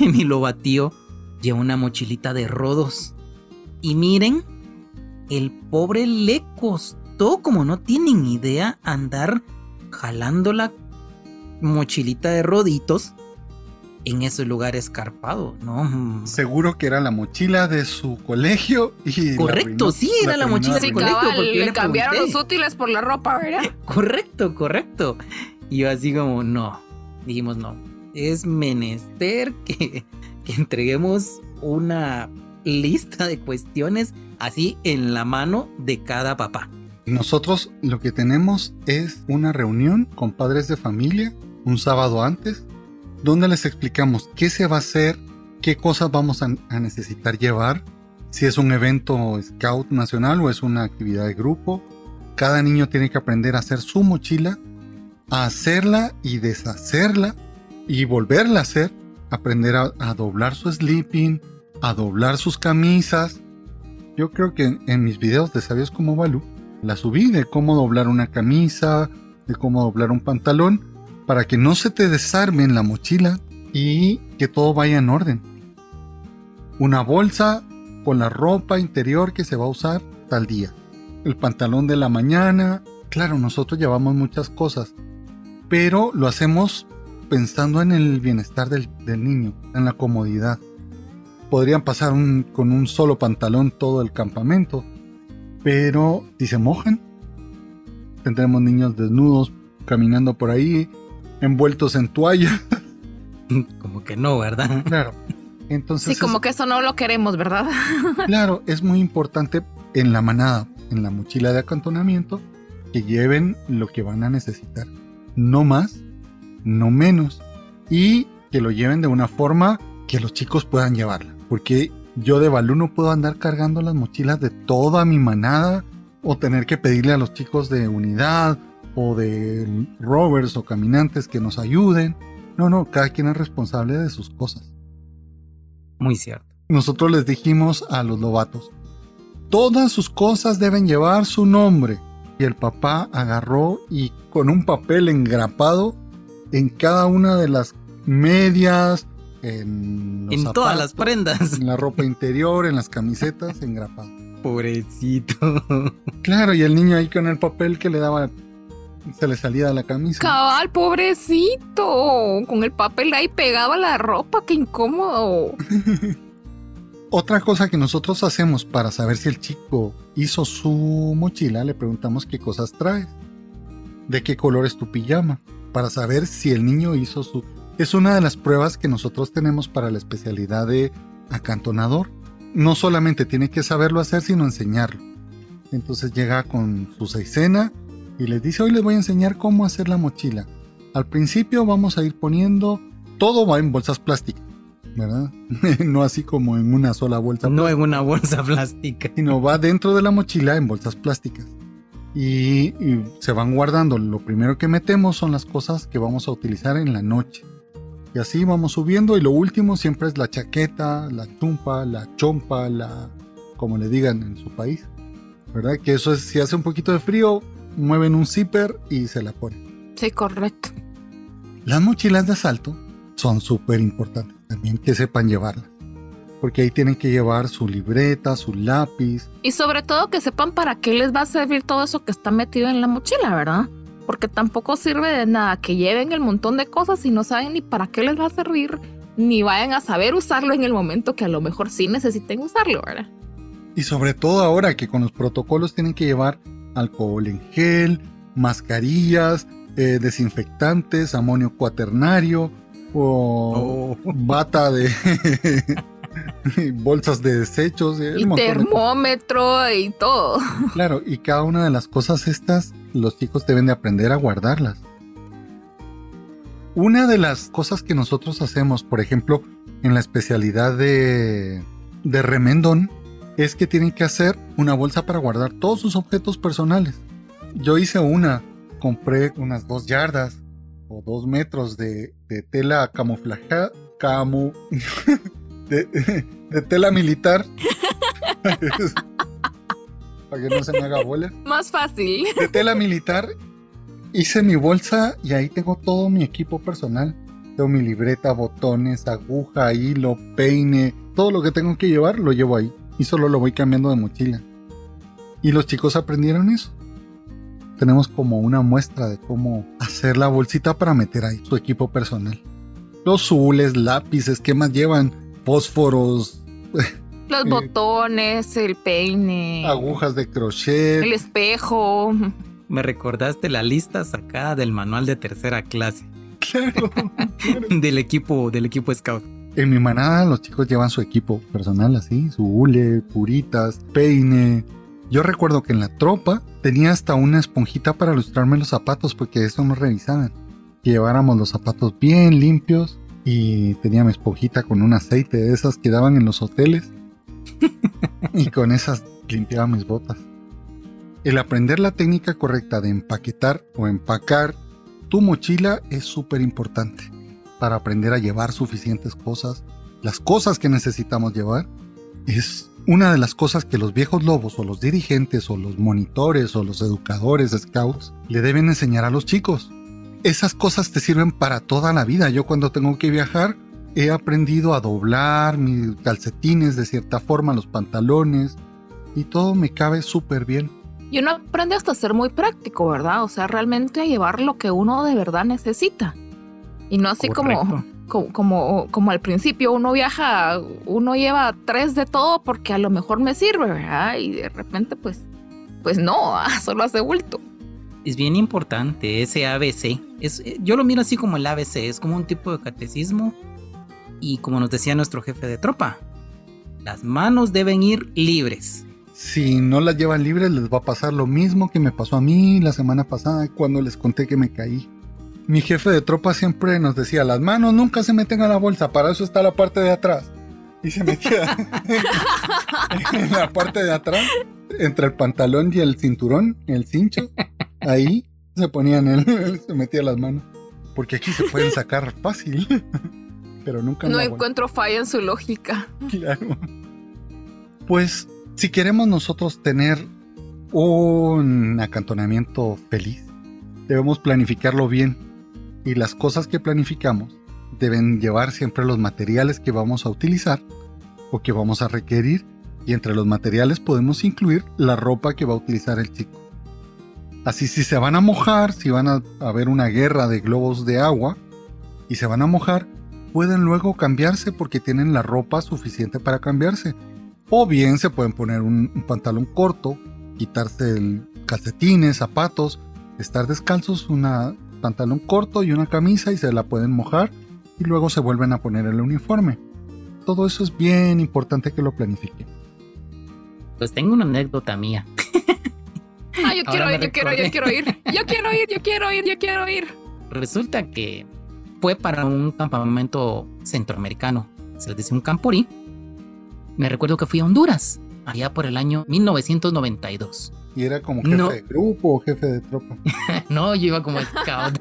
Mi lobatío lleva una mochilita de rodos. Y miren, el pobre le costó, como no tienen idea, andar jalando la mochilita de roditos en ese lugar escarpado, ¿no? Seguro que era la mochila de su colegio y Correcto, sí, era la, mochila de colegio porque le cambiaron los útiles por la ropa, ¿verdad? correcto, correcto. Y yo así como, no, dijimos no, es menester que, que entreguemos una lista de cuestiones así en la mano de cada papá. Nosotros lo que tenemos es una reunión con padres de familia un sábado antes donde les explicamos qué se va a hacer, qué cosas vamos a, necesitar llevar, si es un evento scout nacional o es una actividad de grupo. Cada niño tiene que aprender a hacer su mochila, a hacerla y deshacerla y volverla a hacer, aprender a, doblar su sleeping, a doblar sus camisas. Yo creo que en, mis videos de Sabios como Balú la subí de cómo doblar una camisa, de cómo doblar un pantalón para que no se te desarme en la mochila y que todo vaya en orden. Una bolsa con la ropa interior que se va a usar tal día. El pantalón de la mañana. Claro, nosotros llevamos muchas cosas, pero lo hacemos pensando en el bienestar del, niño, en la comodidad. Podrían pasar con un solo pantalón todo el campamento, pero si se mojan, tendremos niños desnudos caminando por ahí, envueltos en toalla. Como que no, ¿verdad? Claro. Entonces. Sí, como que eso no lo queremos, ¿verdad? Claro, es muy importante en la manada, en la mochila de acantonamiento, que lleven lo que van a necesitar. No más, no menos. Y que lo lleven de una forma que los chicos puedan llevarla. Porque yo de Balú no puedo andar cargando las mochilas de toda mi manada o tener que pedirle a los chicos de unidad o de rovers o caminantes que nos ayuden. No, no, cada quien es responsable de sus cosas. Muy cierto. Nosotros les dijimos a los lobatos, todas sus cosas deben llevar su nombre. Y el papá agarró y con un papel engrapado en cada una de las medias, en, en todas las prendas, en la ropa interior, en las camisetas, engrapado. Pobrecito. Claro, y el niño ahí con el papel que le daba se le salía de la camisa. Cabal, pobrecito. Con el papel ahí pegado a la ropa, qué incómodo. Otra cosa que nosotros hacemos para saber si el chico hizo su mochila, le preguntamos qué cosas trae. de qué color es tu pijama, para saber si el niño hizo su... Es una de las pruebas que nosotros tenemos para la especialidad de acantonador. No solamente tiene que saberlo hacer, sino enseñarlo. Entonces llega con su seisena y les dice, hoy les voy a enseñar cómo hacer la mochila. Al principio vamos a ir poniendo, todo va en bolsas plásticas, ¿verdad? no así como en una sola bolsa. No en una bolsa plástica. Sino va dentro de la mochila en bolsas plásticas. Y, y, se van guardando. Lo primero que metemos son las cosas que vamos a utilizar en la noche. Y así vamos subiendo y lo último siempre es la chaqueta, la chumpa, la chompa, la... como le digan en su país. ¿Verdad? Que eso es, si hace un poquito de frío, mueven un zipper y se la ponen. Sí, correcto. Las mochilas de asalto son súper importantes también que sepan llevarlas. Porque ahí tienen que llevar su libreta, su lápiz. Y sobre todo que sepan para qué les va a servir todo eso que está metido en la mochila, ¿verdad? Porque tampoco sirve de nada que lleven el montón de cosas y no saben ni para qué les va a servir, ni vayan a saber usarlo en el momento que a lo mejor sí necesiten usarlo, ¿verdad? Y sobre todo ahora que con los protocolos tienen que llevar alcohol en gel, mascarillas, eh, desinfectantes, amonio cuaternario o oh. bata de bolsas de desechos. Y termómetro y todo. Claro, y cada una de las cosas estas los chicos deben de aprender a guardarlas. Una de las cosas que nosotros hacemos, por ejemplo, en la especialidad de, de remendón, es que tienen que hacer una bolsa para guardar todos sus objetos personales. Yo hice una, compré unas dos yardas o dos metros de, tela camuflajada, camu, de, tela militar. para que no se me haga bola. Más fácil. De tela militar. Hice mi bolsa y ahí tengo todo mi equipo personal. Tengo mi libreta, botones, aguja, hilo, peine. Todo lo que tengo que llevar lo llevo ahí y solo lo voy cambiando de mochila. Y los chicos aprendieron eso. Tenemos como una muestra de cómo hacer la bolsita para meter ahí su equipo personal. Los zules, lápices, ¿qué más llevan? Fósforos. Los eh, botones, el peine. Agujas de crochet. El espejo. Me recordaste la lista sacada del manual de tercera clase. Claro. del equipo, del equipo scout. En mi manada los chicos llevan su equipo personal así, su hule, puritas, peine. Yo recuerdo que en la tropa tenía hasta una esponjita para ilustrarme los zapatos porque eso no revisaban. Que lleváramos los zapatos bien limpios y tenía mi esponjita con un aceite de esas que daban en los hoteles. y con esas limpiaba mis botas. El aprender la técnica correcta de empaquetar o empacar tu mochila es súper importante para aprender a llevar suficientes cosas, las cosas que necesitamos llevar, es una de las cosas que los viejos lobos o los dirigentes o los monitores o los educadores scouts le deben enseñar a los chicos. Esas cosas te sirven para toda la vida. Yo cuando tengo que viajar he aprendido a doblar mis calcetines de cierta forma, los pantalones y todo me cabe súper bien. Y uno aprende hasta a ser muy práctico, ¿verdad? O sea, realmente a llevar lo que uno de verdad necesita. Y no así como, como, como, al principio uno viaja, uno lleva tres de todo porque a lo mejor me sirve, ¿verdad? Y de repente pues, pues no, ah, solo hace bulto. Es bien importante ese ABC. Es, yo lo miro así como el ABC, es como un tipo de catecismo. Y como nos decía nuestro jefe de tropa, las manos deben ir libres. Si no las llevan libres les va a pasar lo mismo que me pasó a mí la semana pasada cuando les conté que me caí mi jefe de tropa siempre nos decía, las manos nunca se meten a la bolsa, para eso está la parte de atrás. Y se metía en la parte de atrás, entre el pantalón y el cinturón, el cincho, ahí se ponían, él, se metía las manos. Porque aquí se pueden sacar fácil, pero nunca. No encuentro falla en su lógica. Claro. Pues si queremos nosotros tener un acantonamiento feliz, debemos planificarlo bien y las cosas que planificamos deben llevar siempre los materiales que vamos a utilizar o que vamos a requerir y entre los materiales podemos incluir la ropa que va a utilizar el chico. Así si se van a mojar, si van a haber una guerra de globos de agua y se van a mojar, pueden luego cambiarse porque tienen la ropa suficiente para cambiarse. O bien se pueden poner un, pantalón corto, quitarse el calcetines, zapatos estar descalzos, una pantalón corto y una camisa y se la pueden mojar y luego se vuelven a poner el uniforme. Todo eso es bien importante que lo planifiquen. Pues tengo una anécdota mía. Ah, yo quiero ir, yo quiero ir, yo quiero ir. Yo quiero ir, yo quiero ir, yo quiero ir. Resulta que fue para un campamento centroamericano. Se les dice un camporí. Me recuerdo que fui a Honduras, allá por el año 1992. ¿Y era como jefe de grupo o jefe de tropa? no, yo iba como scout.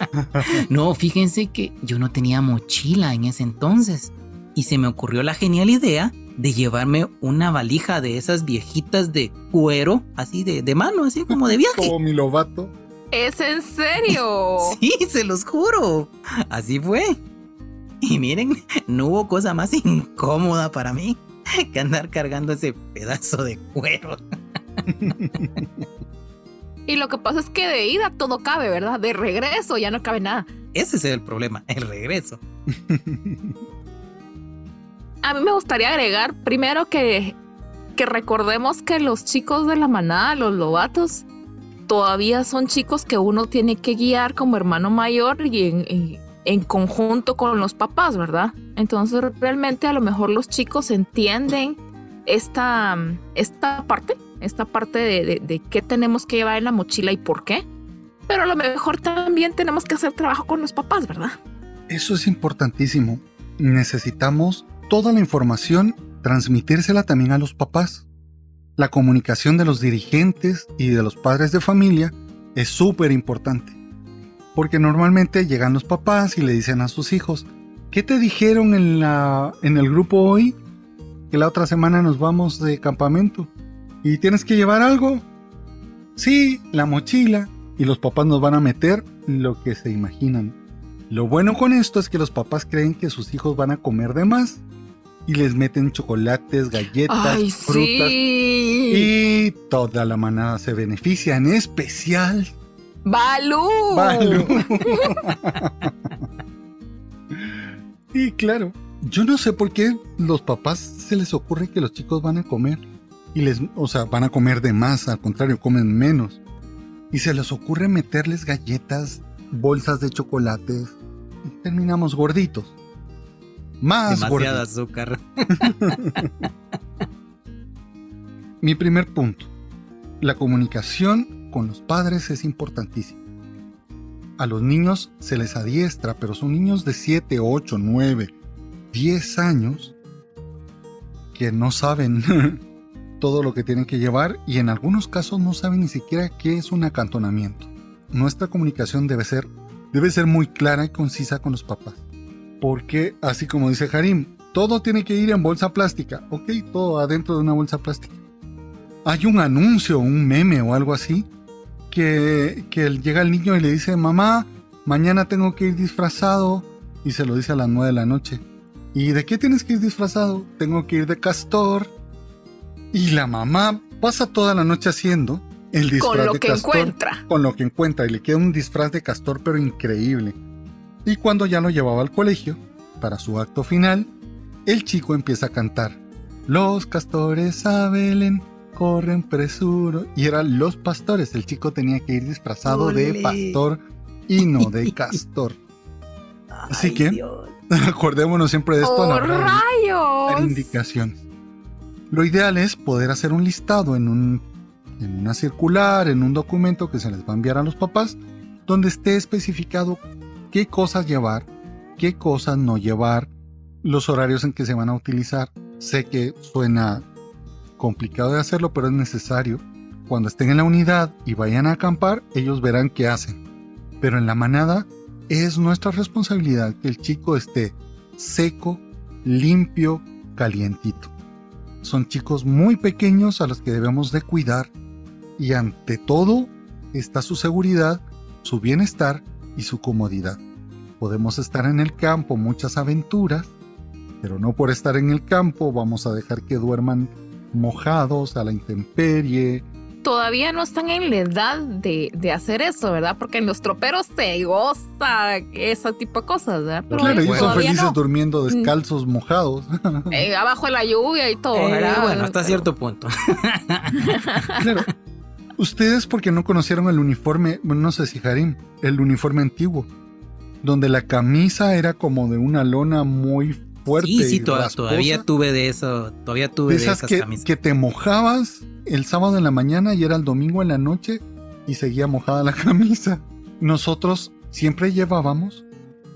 no, fíjense que yo no tenía mochila en ese entonces. Y se me ocurrió la genial idea de llevarme una valija de esas viejitas de cuero, así de, de mano, así como de viaje. Como mi lobato. ¿Es en serio? sí, se los juro. Así fue. Y miren, no hubo cosa más incómoda para mí que andar cargando ese pedazo de cuero. y lo que pasa es que de ida todo cabe, ¿verdad? De regreso ya no cabe nada. Ese es el problema, el regreso. A mí me gustaría agregar primero que, que recordemos que los chicos de la manada, los lobatos, todavía son chicos que uno tiene que guiar como hermano mayor y en, conjunto con los papás, ¿verdad? Entonces realmente a lo mejor los chicos entienden esta, esta parte, esta parte de, de, qué tenemos que llevar en la mochila y por qué. Pero a lo mejor también tenemos que hacer trabajo con los papás, ¿verdad? Eso es importantísimo. Necesitamos toda la información, transmitírsela también a los papás. La comunicación de los dirigentes y de los padres de familia es súper importante. Porque normalmente llegan los papás y le dicen a sus hijos, ¿qué te dijeron en, la, en el grupo hoy? Que la otra semana nos vamos de campamento. ¿Y tienes que llevar algo? Sí, la mochila. Y los papás nos van a meter lo que se imaginan. Lo bueno con esto es que los papás creen que sus hijos van a comer de más y les meten chocolates, galletas, frutas. Y toda la manada se beneficia, en especial. ¡Balú! ¡Balú! y claro, yo no sé por qué los papás se les ocurre que los chicos van a comer. Y les, o sea, van a comer de más, al contrario, comen menos. Y se les ocurre meterles galletas, bolsas de chocolates. Y terminamos gorditos. Más Demasiada azúcar. Mi primer punto. La comunicación con los padres es importantísima. A los niños se les adiestra, pero son niños de 7, 8, 9, 10 años que no saben todo lo que tienen que llevar y en algunos casos no saben ni siquiera qué es un acantonamiento. Nuestra comunicación debe ser, debe ser muy clara y concisa con los papás porque así como dice Harim, todo tiene que ir en bolsa plástica. Ok, todo adentro de una bolsa plástica. Hay un anuncio, un meme o algo así, que, que llega el niño y le dice, mamá, mañana tengo que ir disfrazado. Y se lo dice a las 9 de la noche. ¿Y de qué tienes que ir disfrazado? Tengo que ir de castor. Y la mamá pasa toda la noche haciendo el disfraz con lo que encuentra. Con lo que encuentra. Y le queda un disfraz de castor, pero increíble. Y cuando ya lo llevaba al colegio, para su acto final, el chico empieza a cantar. Los castores a Belén corren presuro. Y eran los pastores. El chico tenía que ir disfrazado de pastor y no de castor. Así que, acordémonos siempre de esto. ¡Oh, rayos! indicaciones. Lo ideal es poder hacer un listado en, un, en una circular, en un documento que se les va a enviar a los papás, donde esté especificado qué cosas llevar, qué cosas no llevar, los horarios en que se van a utilizar. Sé que suena complicado de hacerlo, pero es necesario. Cuando estén en la unidad y vayan a acampar, ellos verán qué hacen. Pero en la manada es nuestra responsabilidad que el chico esté seco, limpio, calientito. Son chicos muy pequeños a los que debemos de cuidar y ante todo está su seguridad, su bienestar y su comodidad. Podemos estar en el campo muchas aventuras, pero no por estar en el campo vamos a dejar que duerman mojados a la intemperie. Todavía no están en la edad de, hacer eso, ¿verdad? Porque en los troperos se goza ese tipo de cosas, ¿verdad? Pero claro, ellos son felices durmiendo mm. descalzos, mojados. Eh, abajo de la lluvia y todo, eh, Bueno, hasta cierto punto. claro, Ustedes porque no conocieron el uniforme, bueno, no sé si Harim, el uniforme antiguo, donde la camisa era como de una lona muy fuerte. Sí, sí, y todavía tuve de eso, todavía tuve De de, esas esas que, camisas. que te mojabas el sábado en la mañana y era el domingo en la noche y seguía mojada la camisa. Nosotros siempre llevábamos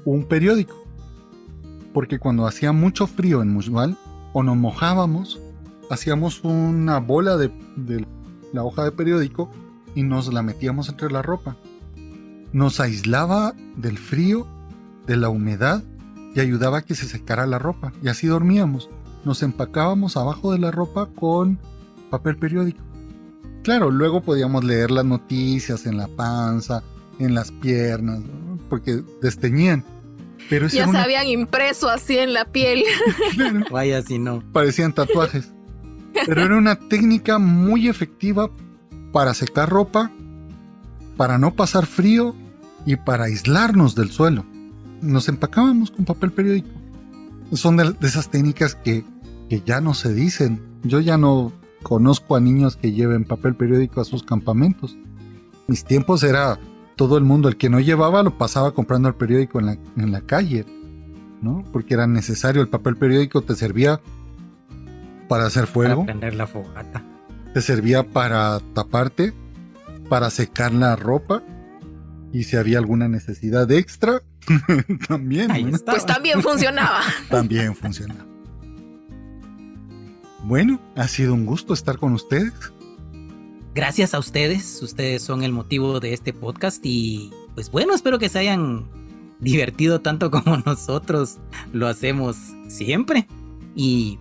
un periódico. Porque cuando hacía mucho frío en Mushbal o nos mojábamos, hacíamos una bola de, de la hoja de periódico y nos la metíamos entre la ropa. Nos aislaba del frío, de la humedad y ayudaba a que se secara la ropa. Y así dormíamos nos empacábamos abajo de la ropa con papel periódico. Claro, luego podíamos leer las noticias en la panza, en las piernas, ¿no? porque desteñían. Pero Ya se una- habían impreso así en la piel. claro, Vaya si no. parecían tatuajes. Pero era una técnica muy efectiva para secar ropa, para no pasar frío y para aislarnos del suelo. Nos empacábamos con papel periódico. Son de, esas técnicas que, que ya no se dicen. Yo ya no conozco a niños que lleven papel periódico a sus campamentos. Mis tiempos era todo el mundo, el que no llevaba lo pasaba comprando el periódico en la, en la calle, ¿no? Porque era necesario, el papel periódico te servía para hacer Para fuego, prender la fogata. te servía para taparte, para secar la ropa y si había alguna necesidad extra, también, Ahí ¿no? estaba. Pues también funcionaba. también funcionaba. Bueno, ha sido un gusto estar con ustedes. Gracias a ustedes, ustedes son el motivo de este podcast y pues bueno, espero que se hayan divertido tanto como nosotros lo hacemos siempre. Y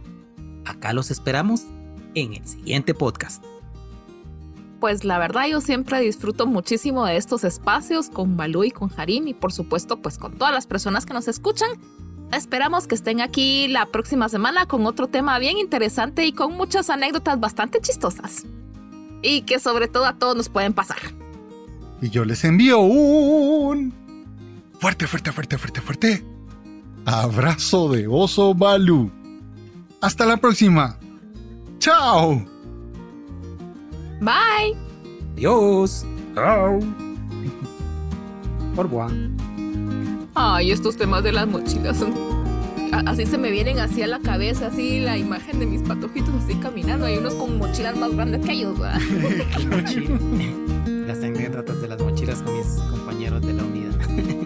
acá los esperamos en el siguiente podcast. Pues la verdad yo siempre disfruto muchísimo de estos espacios con Balú y con Harim y por supuesto pues con todas las personas que nos escuchan. Esperamos que estén aquí la próxima semana con otro tema bien interesante y con muchas anécdotas bastante chistosas. Y que sobre todo a todos nos pueden pasar. Y yo les envío un fuerte, fuerte, fuerte, fuerte, fuerte abrazo de oso Balú. Hasta la próxima. Chao. Bye. Adiós. Chao. Por revoir. Ay, estos temas de las mochilas son... Así se me vienen así a la cabeza, así la imagen de mis patojitos así caminando. Hay unos con mochilas más grandes que ellos, ¿verdad? Las anécdotas de las mochilas con mis compañeros de la unidad.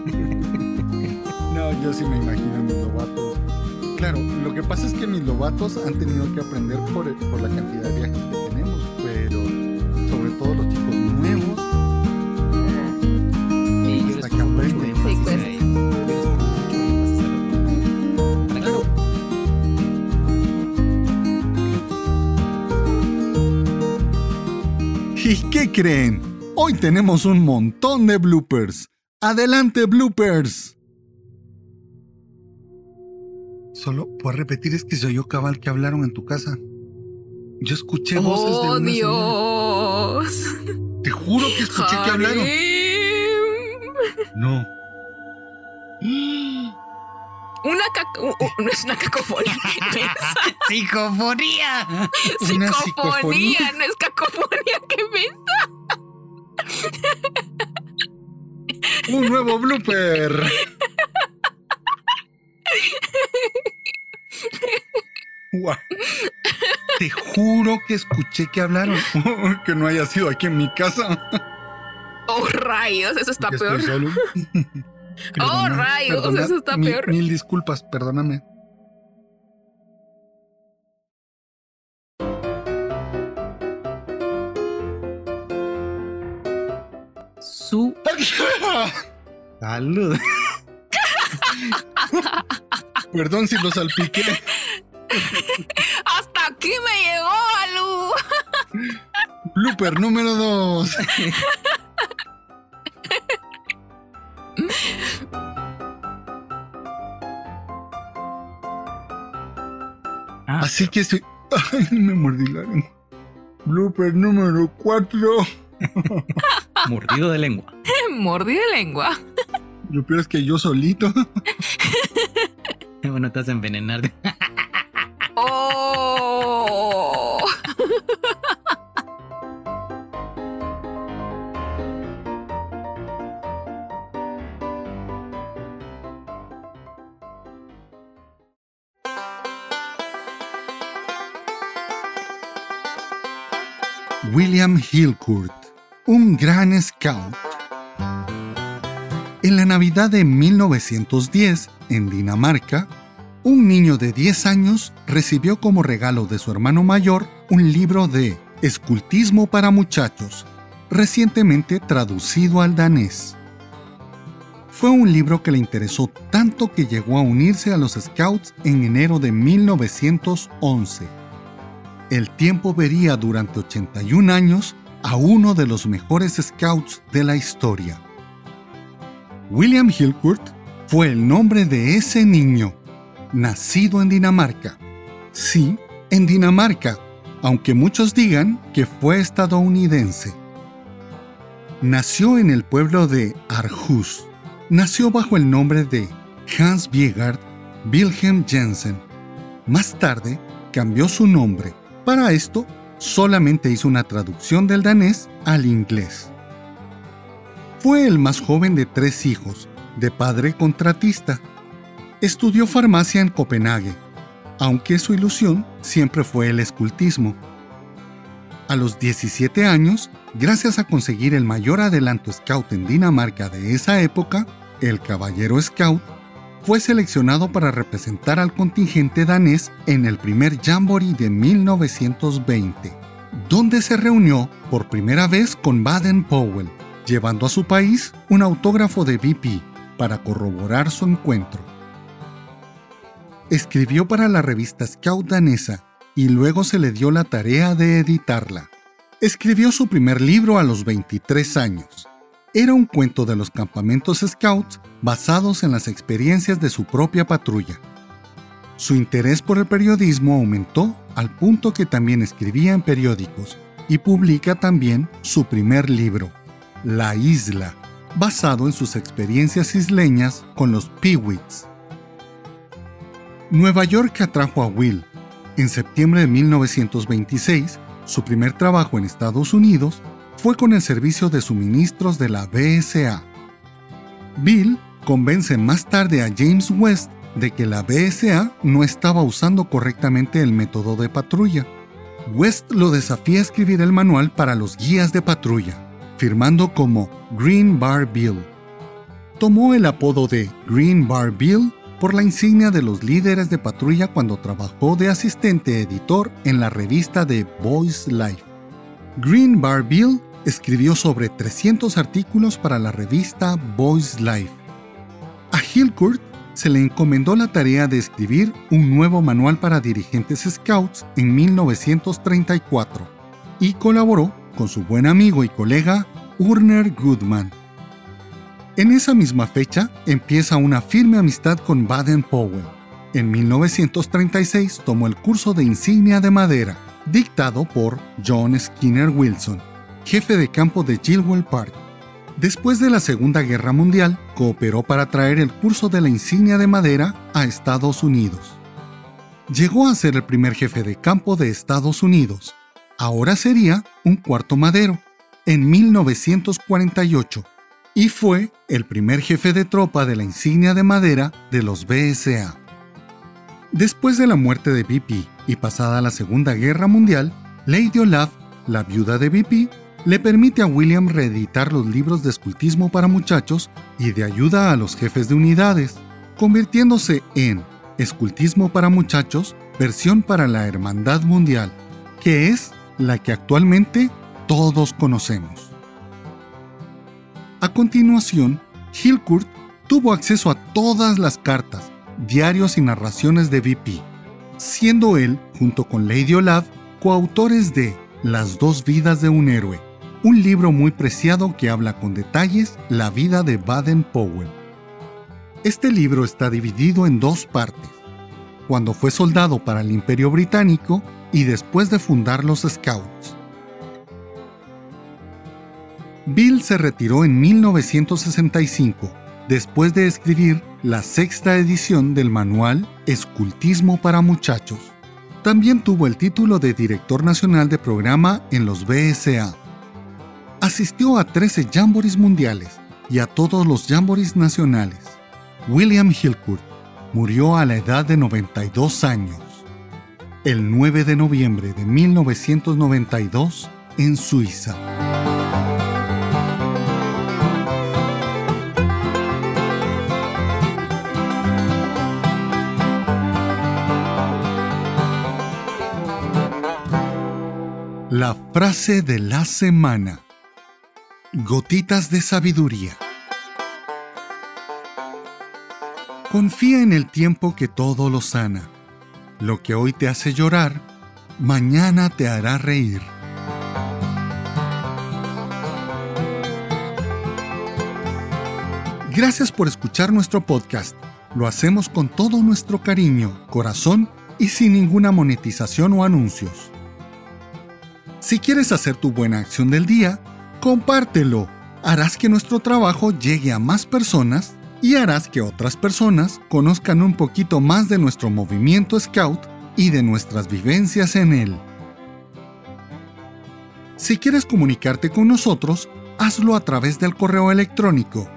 No, yo sí me imagino a mis lobatos. Claro, lo que pasa es que mis lobatos han tenido que aprender por, por la cantidad de viajes que tenemos, pero sobre todo los chicos nuevos. Sí, yo les Hasta pongo que mucho aprenden. énfasis pues. Claro. ¿Y qué creen? Hoy tenemos un montón de bloopers. Adelante, bloopers. Solo puedo repetir es que se oyó cabal que hablaron en tu casa. Yo escuché voces de ¡Oh, una señora. Dios! Te juro que escuché que hablaron. No. Una cac- u- u- no es una cacofonía. ¡Psicofonía! Una psicofonía, psicofonía. no es cacofonía que me Un nuevo blooper. Guau. Te juro que escuché que hablaron. que no haya sido aquí en mi casa. Oh, rayos, eso está peor. solo. Oh, rayos, perdona, eso está mil- peor. Mil disculpas, perdóname. Su salud. Perdón si lo salpiqué. Hasta aquí me llegó, Alu. Blooper número dos. Ah, Así que si. Ay, me mordí la lengua. Blooper número cuatro. mordido de lengua. Mordí de lengua. Lo peor es que yo solito. bueno, te vas a oh. William Hillcourt, un gran scout en la Navidad de 1910, en Dinamarca, un niño de 10 años recibió como regalo de su hermano mayor un libro de Escultismo para muchachos, recientemente traducido al danés. Fue un libro que le interesó tanto que llegó a unirse a los Scouts en enero de 1911. El tiempo vería durante 81 años a uno de los mejores Scouts de la historia. William Hillcourt fue el nombre de ese niño, nacido en Dinamarca. Sí, en Dinamarca, aunque muchos digan que fue estadounidense. Nació en el pueblo de Aarhus, nació bajo el nombre de Hans Biegard Wilhelm Jensen. Más tarde cambió su nombre. Para esto, solamente hizo una traducción del danés al inglés. Fue el más joven de tres hijos, de padre contratista. Estudió farmacia en Copenhague, aunque su ilusión siempre fue el escultismo. A los 17 años, gracias a conseguir el mayor adelanto scout en Dinamarca de esa época, el Caballero Scout, fue seleccionado para representar al contingente danés en el primer Jamboree de 1920, donde se reunió por primera vez con Baden-Powell, llevando a su país un autógrafo de BP para corroborar su encuentro. Escribió para la revista Scout danesa y luego se le dio la tarea de editarla. Escribió su primer libro a los 23 años. Era un cuento de los campamentos scouts basados en las experiencias de su propia patrulla. Su interés por el periodismo aumentó al punto que también escribía en periódicos y publica también su primer libro, La Isla, basado en sus experiencias isleñas con los Peewits. Nueva York atrajo a Will, en septiembre de 1926, su primer trabajo en Estados Unidos fue con el servicio de suministros de la BSA. Bill convence más tarde a James West de que la BSA no estaba usando correctamente el método de patrulla. West lo desafía a escribir el manual para los guías de patrulla, firmando como Green Bar Bill. Tomó el apodo de Green Bar Bill por la insignia de los líderes de patrulla cuando trabajó de asistente editor en la revista de Boys Life. Green Bar Bill escribió sobre 300 artículos para la revista Boys Life. A Hillcourt se le encomendó la tarea de escribir un nuevo manual para dirigentes scouts en 1934 y colaboró con su buen amigo y colega Urner Goodman. En esa misma fecha empieza una firme amistad con Baden-Powell. En 1936 tomó el curso de insignia de madera, dictado por John Skinner Wilson, jefe de campo de Gilwell Park. Después de la Segunda Guerra Mundial, cooperó para traer el curso de la insignia de madera a Estados Unidos. Llegó a ser el primer jefe de campo de Estados Unidos. Ahora sería un cuarto madero, en 1948 y fue el primer jefe de tropa de la insignia de madera de los BSA. Después de la muerte de BP y pasada la Segunda Guerra Mundial, Lady Olaf, la viuda de BP, le permite a William reeditar los libros de escultismo para muchachos y de ayuda a los jefes de unidades, convirtiéndose en Escultismo para muchachos, versión para la Hermandad Mundial, que es la que actualmente todos conocemos. A continuación, Hillcourt tuvo acceso a todas las cartas, diarios y narraciones de VP, siendo él, junto con Lady Olaf, coautores de Las dos vidas de un héroe, un libro muy preciado que habla con detalles la vida de Baden-Powell. Este libro está dividido en dos partes, cuando fue soldado para el Imperio Británico y después de fundar los Scouts. Bill se retiró en 1965, después de escribir la sexta edición del manual Escultismo para Muchachos. También tuvo el título de director nacional de programa en los BSA. Asistió a 13 jamborees mundiales y a todos los jamborees nacionales. William Hillcourt murió a la edad de 92 años. El 9 de noviembre de 1992 en Suiza. La frase de la semana. Gotitas de sabiduría. Confía en el tiempo que todo lo sana. Lo que hoy te hace llorar, mañana te hará reír. Gracias por escuchar nuestro podcast. Lo hacemos con todo nuestro cariño, corazón y sin ninguna monetización o anuncios. Si quieres hacer tu buena acción del día, compártelo. Harás que nuestro trabajo llegue a más personas y harás que otras personas conozcan un poquito más de nuestro movimiento Scout y de nuestras vivencias en él. Si quieres comunicarte con nosotros, hazlo a través del correo electrónico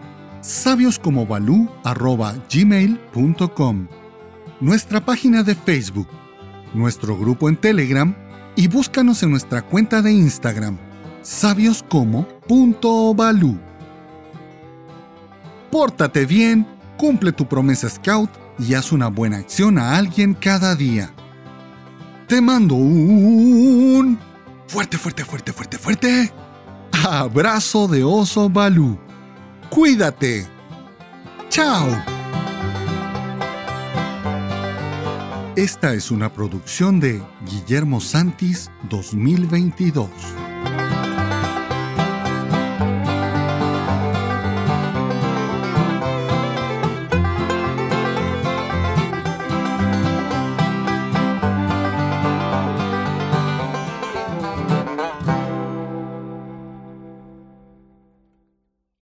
sabioscomobalú.gmail.com Nuestra página de Facebook, nuestro grupo en Telegram y búscanos en nuestra cuenta de Instagram, sabioscomo.balú. Pórtate bien, cumple tu promesa Scout y haz una buena acción a alguien cada día. Te mando un fuerte, fuerte, fuerte, fuerte, fuerte abrazo de oso Balú. Cuídate. Chao. Esta es una producción de Guillermo Santis 2022.